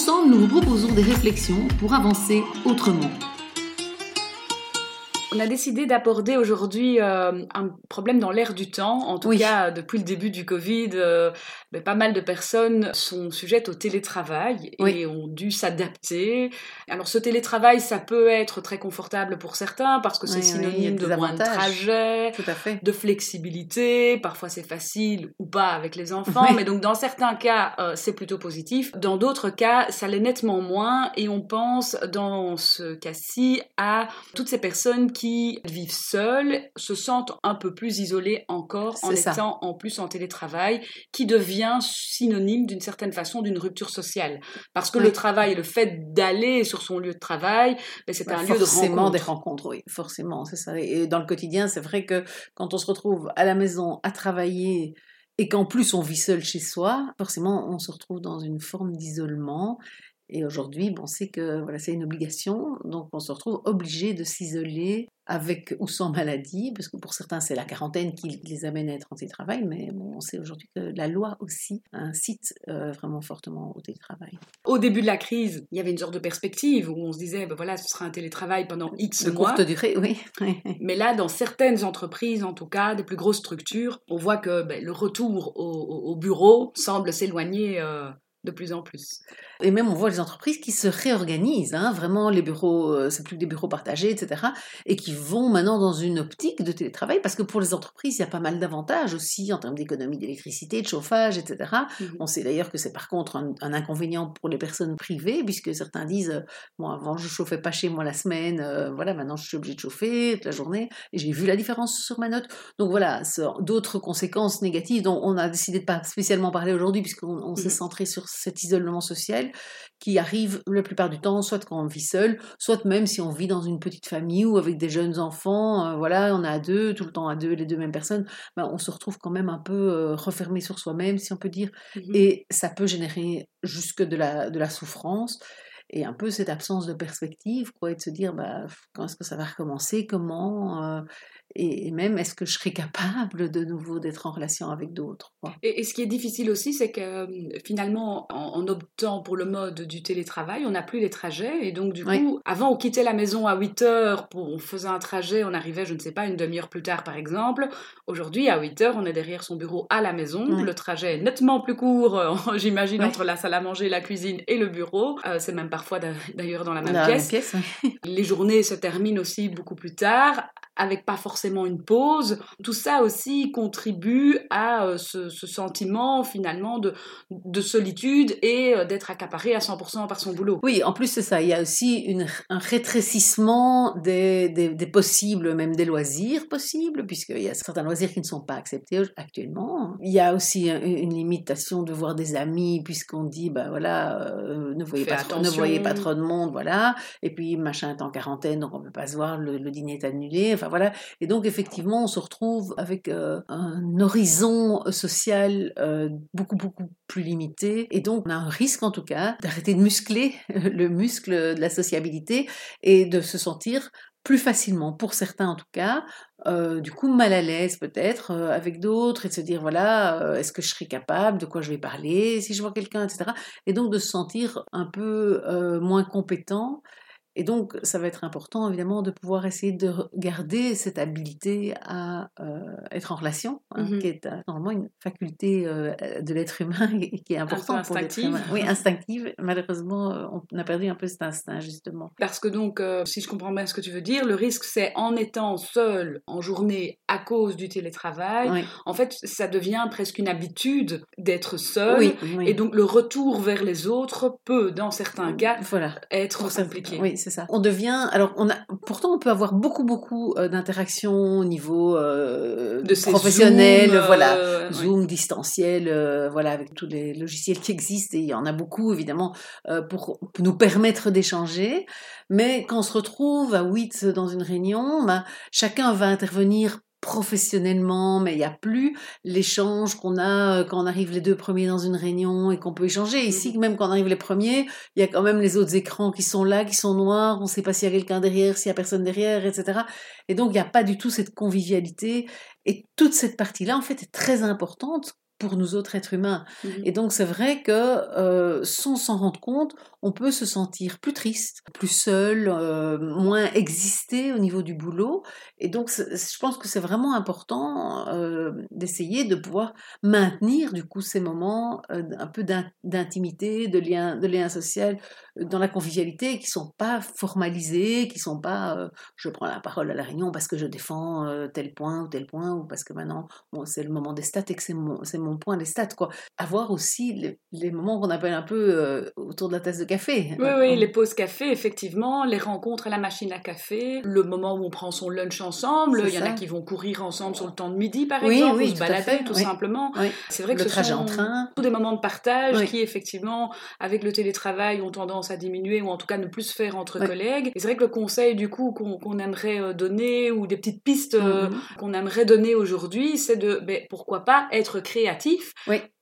Ensemble, nous vous proposons des réflexions pour avancer autrement. On a décidé d'aborder aujourd'hui euh, un problème dans l'air du temps. En tout cas, depuis le début du Covid, euh, ben, pas mal de personnes sont sujettes au télétravail et ont dû s'adapter. Alors, ce télétravail, ça peut être très confortable pour certains parce que c'est synonyme de moins de trajet, de flexibilité. Parfois, c'est facile ou pas avec les enfants. Mais donc, dans certains cas, euh, c'est plutôt positif. Dans d'autres cas, ça l'est nettement moins. Et on pense, dans ce cas-ci, à toutes ces personnes qui vivent seules, se sentent un peu plus isolées encore en étant en plus en télétravail, qui devient synonyme d'une certaine façon d'une rupture sociale. Parce que le travail, le fait d'aller sur son lieu de travail, ben, c'est un lieu de rencontre. Forcément des rencontres, oui, forcément, c'est ça. Et dans le quotidien, c'est vrai que quand on se retrouve à la maison à travailler et qu'en plus on vit seul chez soi, forcément on se retrouve dans une forme d'isolement et aujourd'hui, bon, on sait que voilà, c'est une obligation, donc on se retrouve obligé de s'isoler avec ou sans maladie, parce que pour certains c'est la quarantaine qui les amène à être en télétravail, mais bon, on sait aujourd'hui que la loi aussi incite euh, vraiment fortement au télétravail. Au début de la crise, il y avait une sorte de perspective où on se disait, ben voilà, ce sera un télétravail pendant X de mois. courte durée, oui. mais là, dans certaines entreprises, en tout cas, des plus grosses structures, on voit que ben, le retour au, bureau semble s'éloigner. Euh, de plus en plus. Et même on voit les entreprises qui se réorganisent, hein, vraiment les bureaux, euh, c'est plus des bureaux partagés, etc., et qui vont maintenant dans une optique de télétravail, parce que pour les entreprises, il y a pas mal d'avantages aussi en termes d'économie d'électricité, de chauffage, etc. Mmh on sait d'ailleurs que c'est par contre un, inconvénient pour les personnes privées, puisque certains disent, bon avant je chauffais pas chez moi la semaine, euh, voilà maintenant je suis obligé de chauffer toute la journée, et j'ai vu la différence sur ma note. Donc voilà, d'autres conséquences négatives dont on a décidé de pas spécialement parler aujourd'hui, puisqu'on s'est mmh centré sur cet isolement social qui arrive la plupart du temps, soit quand on vit seul, soit même si on vit dans une petite famille ou avec des jeunes enfants, euh, voilà, on est à deux, tout le temps à deux, les deux mêmes personnes, ben, on se retrouve quand même un peu euh, refermé sur soi-même, si on peut dire, mmh et ça peut générer jusque de la, de la souffrance et un peu cette absence de perspective, quoi, et de se dire bah, quand est-ce que ça va recommencer, comment, euh, et, même est-ce que je serai capable de nouveau d'être en relation avec d'autres. Et, ce qui est difficile aussi, c'est que finalement, en, optant pour le mode du télétravail, on n'a plus les trajets, et donc du coup, avant on quittait la maison à 8 heures, pour, on faisait un trajet, on arrivait, je ne sais pas, une demi-heure plus tard par exemple. Aujourd'hui, à 8 heures, on est derrière son bureau à la maison, le trajet est nettement plus court, euh, j'imagine, entre la salle à manger, la cuisine et le bureau. Euh, c'est même parfois d'ailleurs dans la même pièce. Les journées se terminent aussi beaucoup plus tard, avec pas forcément une pause. Tout ça aussi contribue à euh, ce, sentiment finalement de, de solitude et euh, d'être accaparé à 100% par son boulot. Oui, en plus c'est ça, il y a aussi une, un rétrécissement des, des, possibles, même des loisirs possibles, puisqu'il y a certains loisirs qui ne sont pas acceptés actuellement. Il y a aussi une limitation de voir des amis, puisqu'on dit, bah voilà, euh, ne, voyez pas trop, ne voyez pas trop de monde, voilà. Et puis machin est en quarantaine, donc on ne peut pas se voir, le, le dîner est annulé. Enfin voilà. Et donc effectivement, on se retrouve avec euh, un horizon social euh, beaucoup beaucoup plus limité. Et donc on a un risque en tout cas d'arrêter de muscler le muscle de la sociabilité et de se sentir plus facilement, pour certains en tout cas, euh, du coup mal à l'aise peut-être avec d'autres et de se dire voilà est-ce que je serai capable de quoi je vais parler si je vois quelqu'un etc et donc de se sentir un peu moins compétent et donc, ça va être important, évidemment, de pouvoir essayer de garder cette habilité à euh, être en relation, hein, mmh qui est euh, normalement une faculté euh, de l'être humain et qui est importante pour l'être humain. Oui, instinctive. Malheureusement, on a perdu un peu cet instinct, justement. Parce que donc, si je comprends bien ce que tu veux dire, le risque, c'est en étant seul en journée à cause du télétravail, en fait, ça devient presque une habitude d'être seul. Et donc, le retour vers les autres peut, dans certains cas, voilà. être compliqué. Oui, c'est ça. On devient, alors on a, pourtant on peut avoir beaucoup beaucoup euh, d'interactions au niveau euh, de professionnel, Zoom, voilà, euh, Zoom, distanciel, voilà, avec tous les logiciels qui existent et il y en a beaucoup évidemment pour, nous permettre d'échanger. Mais quand on se retrouve à 8 dans une réunion, bah, chacun va intervenir professionnellement, mais il n'y a plus l'échange qu'on a euh, quand on arrive les deux premiers dans une réunion et qu'on peut échanger. Ici, mmh même quand on arrive les premiers, il y a quand même les autres écrans qui sont là, qui sont noirs, on ne sait pas s'il y a quelqu'un derrière, s'il y a personne derrière, etc. Et donc, il n'y a pas du tout cette convivialité. Et toute cette partie-là, en fait, est très importante pour nous autres êtres humains. Mmh et donc c'est vrai que euh, sans s'en rendre compte, on peut se sentir plus triste, plus seul, euh, moins exister au niveau du boulot. Et donc je pense que c'est vraiment important euh, d'essayer de pouvoir maintenir du coup ces moments un peu d'intimité, de lien, de lien social dans la convivialité qui sont pas formalisés, qui sont pas je prends la parole à la réunion parce que je défends tel point ou tel point ou parce que maintenant bon, c'est le moment des stats et que c'est mon, mon point des stats, quoi. Avoir aussi les, moments qu'on appelle un peu euh, autour de la tasse de café. Oui, oui, les pauses café, effectivement, les rencontres à la machine à café, le moment où on prend son lunch ensemble. Il y en a qui vont courir ensemble sur le temps de midi, par exemple, ou se balader, tout, simplement. C'est vrai que le trajet sont en train. tous des moments de partage qui, effectivement, avec le télétravail, ont tendance à diminuer ou en tout cas ne plus se faire entre collègues. Et c'est vrai que le conseil, du coup, qu'on aimerait euh, donner ou des petites pistes euh, mm-hmm. qu'on aimerait donner aujourd'hui, c'est de, ben, pourquoi pas être créatif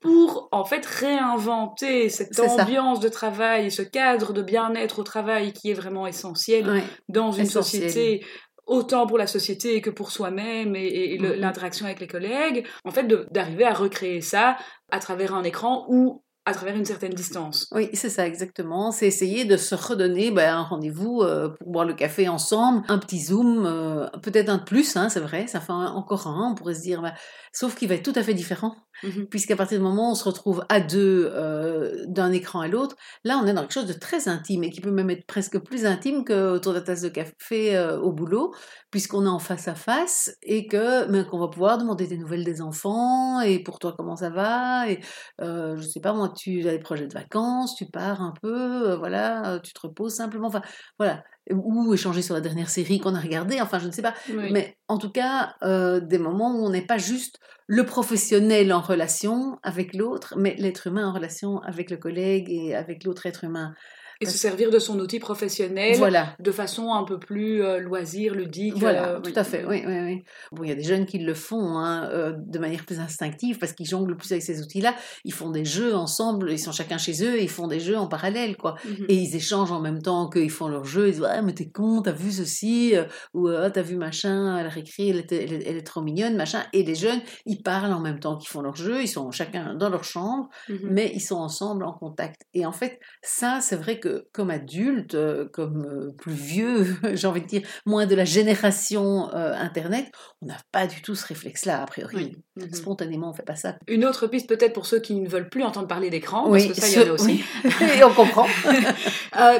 pour en fait réinventer cette ambiance de travail, ce cadre de bien-être au travail qui est vraiment essentiel dans une société autant pour la société que pour soi-même et, mm-hmm. l'interaction avec les collègues, en fait d'arriver à recréer ça à travers un écran ou à travers une certaine distance. Oui, c'est ça exactement. C'est essayer de se redonner ben, un rendez-vous euh, pour boire le café ensemble, un petit zoom, euh, peut-être un de plus, hein, c'est vrai, ça fait encore un, on pourrait se dire, ben, sauf qu'il va être tout à fait différent. Mmh Puisqu'à partir du moment où on se retrouve à deux euh, d'un écran à l'autre, là on est dans quelque chose de très intime et qui peut même être presque plus intime qu'autour de la tasse de café euh, au boulot, puisqu'on est en face à face et que ben, qu'on va pouvoir demander des nouvelles des enfants et pour toi comment ça va et euh, je sais pas moi tu as des projets de vacances, tu pars un peu, euh, voilà, tu te reposes simplement, enfin voilà, ou échanger sur la dernière série qu'on a regardée, enfin je ne sais pas. Mais en tout cas, euh, des moments où on n'est pas juste le professionnel en relation avec l'autre, mais l'être humain en relation avec le collègue et avec l'autre être humain. Et se servir de son outil professionnel voilà. de façon un peu plus euh, loisir, ludique. Voilà, euh, tout à fait, oui, oui, oui. Bon, il y a des jeunes qui le font hein, euh, de manière plus instinctive parce qu'ils jonglent plus avec ces outils-là. Ils font des jeux ensemble, ils sont chacun chez eux et ils font des jeux en parallèle, quoi. Mhm. Et ils échangent en même temps qu'ils font leurs jeux. Ils disent, ah, mais t'es con, t'as vu ceci, ou ah, t'as vu machin, elle a réécrit, elle, elle, est trop mignonne, machin. Et les jeunes, ils parlent en même temps qu'ils font leurs jeux, ils sont chacun dans leur chambre, mhm. mais ils sont ensemble en contact. Et en fait, ça, c'est vrai que comme adulte, euh, comme euh, plus vieux, j'ai envie de dire, moins de la génération euh, Internet, on n'a pas du tout ce réflexe-là, a priori. Mhm. Spontanément, on fait pas ça. Une autre piste peut-être pour ceux qui ne veulent plus entendre parler d'écran, parce que ça, il y en a aussi. Et on comprend.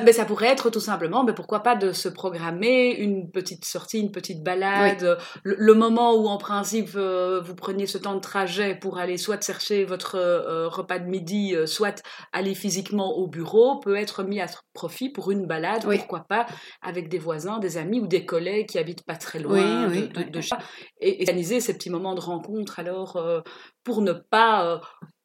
mais ça pourrait être tout simplement, mais pourquoi pas de se programmer une petite sortie, une petite balade, le, moment où en principe vous preniez ce temps de trajet pour aller soit chercher votre repas de midi, soit aller physiquement au bureau, peut être mis à profit pour une balade, pourquoi pas, avec des voisins, des amis ou des collègues qui habitent pas très loin de, de, et, organiser ces petits moments de rencontre alors euh, pour ne pas euh,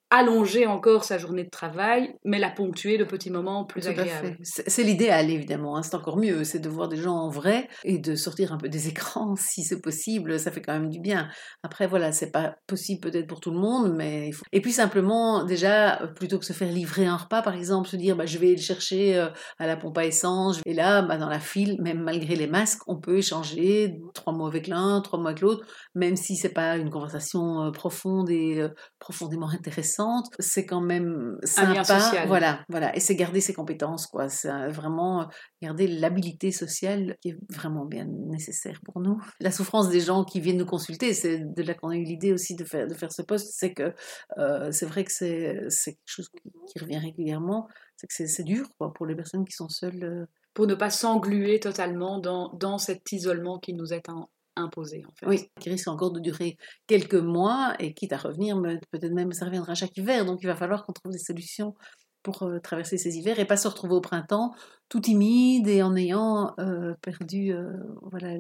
allonger encore sa journée de travail, mais la ponctuer de petits moments plus agréables. C'est l'idéal, évidemment. Hein. C'est encore mieux, c'est de voir des gens en vrai et de sortir un peu des écrans, si c'est possible. Ça fait quand même du bien. Après, voilà, c'est pas possible peut-être pour tout le monde, mais il faut... Et puis simplement, déjà, plutôt que se faire livrer un repas, par exemple, se dire, bah, je vais le chercher euh, à la pompe à essence. Et là, bah, dans la file, même malgré les masques, on peut échanger trois mots avec l'un, trois mots avec l'autre, même si c'est pas une conversation euh, profonde et euh, profondément intéressante c'est quand même sympa. Voilà, voilà. Et c'est garder ses compétences, quoi. C'est vraiment garder l'habilité sociale qui est vraiment bien nécessaire pour nous. La souffrance des gens qui viennent nous consulter, c'est de là qu'on a eu l'idée aussi de faire, de faire ce poste, c'est que euh, c'est vrai que c'est quelque chose qui, revient régulièrement, c'est que c'est dur quoi, pour les personnes qui sont seules. Euh. Pour ne pas s'engluer totalement dans, dans cet isolement qui nous est imposé. En fait. Oui, qui risque encore de durer quelques mois et quitte à revenir, peut-être même ça reviendra chaque hiver. Donc il va falloir qu'on trouve des solutions pour euh, traverser ces hivers et pas se retrouver au printemps tout timide et en ayant euh, perdu euh, voilà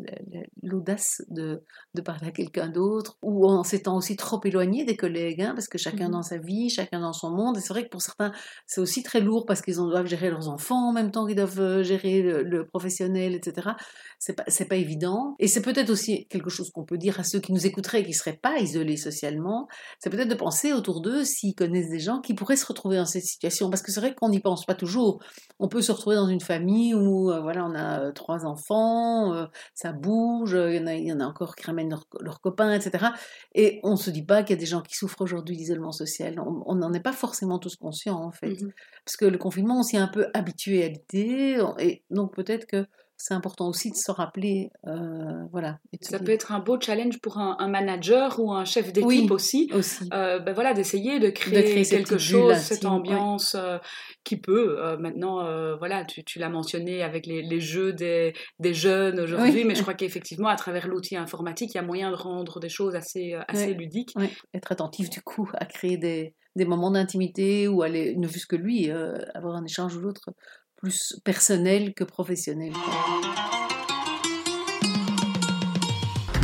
l'audace de, de, parler à quelqu'un d'autre ou en s'étant aussi trop éloigné des collègues hein, parce que chacun mmh. dans sa vie chacun dans son monde. Et c'est vrai que pour certains c'est aussi très lourd parce qu'ils doivent gérer leurs enfants en même temps qu'ils doivent euh, gérer le, professionnel etc c'est pas c'est pas évident. Et c'est peut-être aussi quelque chose qu'on peut dire à ceux qui nous écouteraient et qui seraient pas isolés socialement. C'est peut-être de penser autour d'eux s'ils connaissent des gens qui pourraient se retrouver dans cette situation. Parce que c'est vrai qu'on n'y pense pas toujours. On peut se retrouver dans une famille où euh, voilà, on a euh, trois enfants, euh, ça bouge, il y, en a, il y en a encore qui ramènent leurs copains, etc. Et on ne se dit pas qu'il y a des gens qui souffrent aujourd'hui d'isolement social. On n'en est pas forcément tous conscients, en fait. Mmh Parce que le confinement, on s'y est un peu habitué à l'idée. Et donc peut-être que c'est important aussi de se rappeler, euh, voilà. Ça peut être un beau challenge pour un, manager ou un chef d'équipe aussi, aussi. Euh, ben voilà, d'essayer de créer, quelque chose, cette ambiance euh, qui peut. maintenant, voilà, tu, tu l'as mentionné avec les, les jeux des, des jeunes aujourd'hui, mais je crois qu'effectivement, à travers l'outil informatique, il y a moyen de rendre des choses assez, assez ludiques. Être attentif du coup à créer des, des moments d'intimité ou aller, ne fût-ce que lui, avoir un échange ou l'autre plus personnel que professionnel.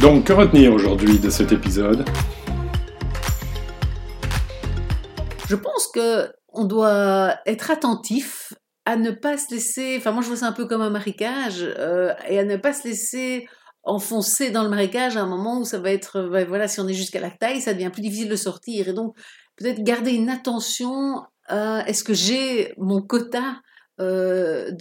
Donc, que retenir aujourd'hui de cet épisode? Je pense que on doit être attentif à ne pas se laisser. Enfin, moi, je vois ça un peu comme un marécage euh, et à ne pas se laisser enfoncer dans le marécage à un moment où ça va être. Ben voilà, si on est jusqu'à la taille, ça devient plus difficile de sortir. Et donc, peut-être garder une attention est-ce que j'ai mon quota euh,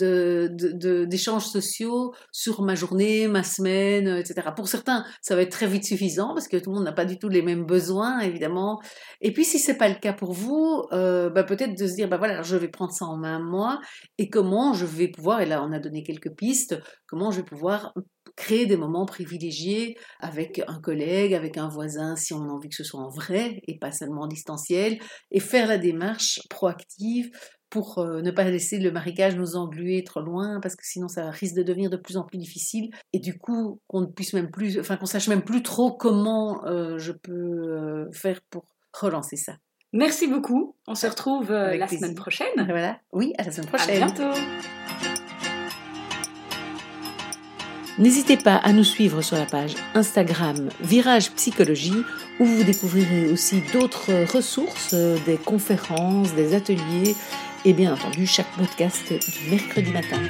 d'échanges sociaux sur ma journée, ma semaine, etc. Pour certains, ça va être très vite suffisant parce que tout le monde n'a pas du tout les mêmes besoins, évidemment. Et puis, si c'est pas le cas pour vous, euh, bah, peut-être de se dire, bah voilà, je vais prendre ça en main moi et comment je vais pouvoir, et là, on a donné quelques pistes, comment je vais pouvoir créer des moments privilégiés avec un collègue, avec un voisin, si on a envie que ce soit en vrai et pas seulement en distanciel, et faire la démarche proactive pour euh, ne pas laisser le marécage nous engluer trop loin, parce que sinon ça risque de devenir de plus en plus difficile, et du coup qu'on ne puisse même plus, enfin qu'on sache même plus trop comment euh, je peux euh, faire pour relancer ça. Merci beaucoup. On se retrouve la semaine prochaine. Voilà. Oui, à la semaine prochaine. À bientôt. N'hésitez pas à nous suivre sur la page Instagram Virage Psychologie où vous découvrirez aussi d'autres ressources, des conférences, des ateliers et bien entendu chaque podcast du mercredi matin.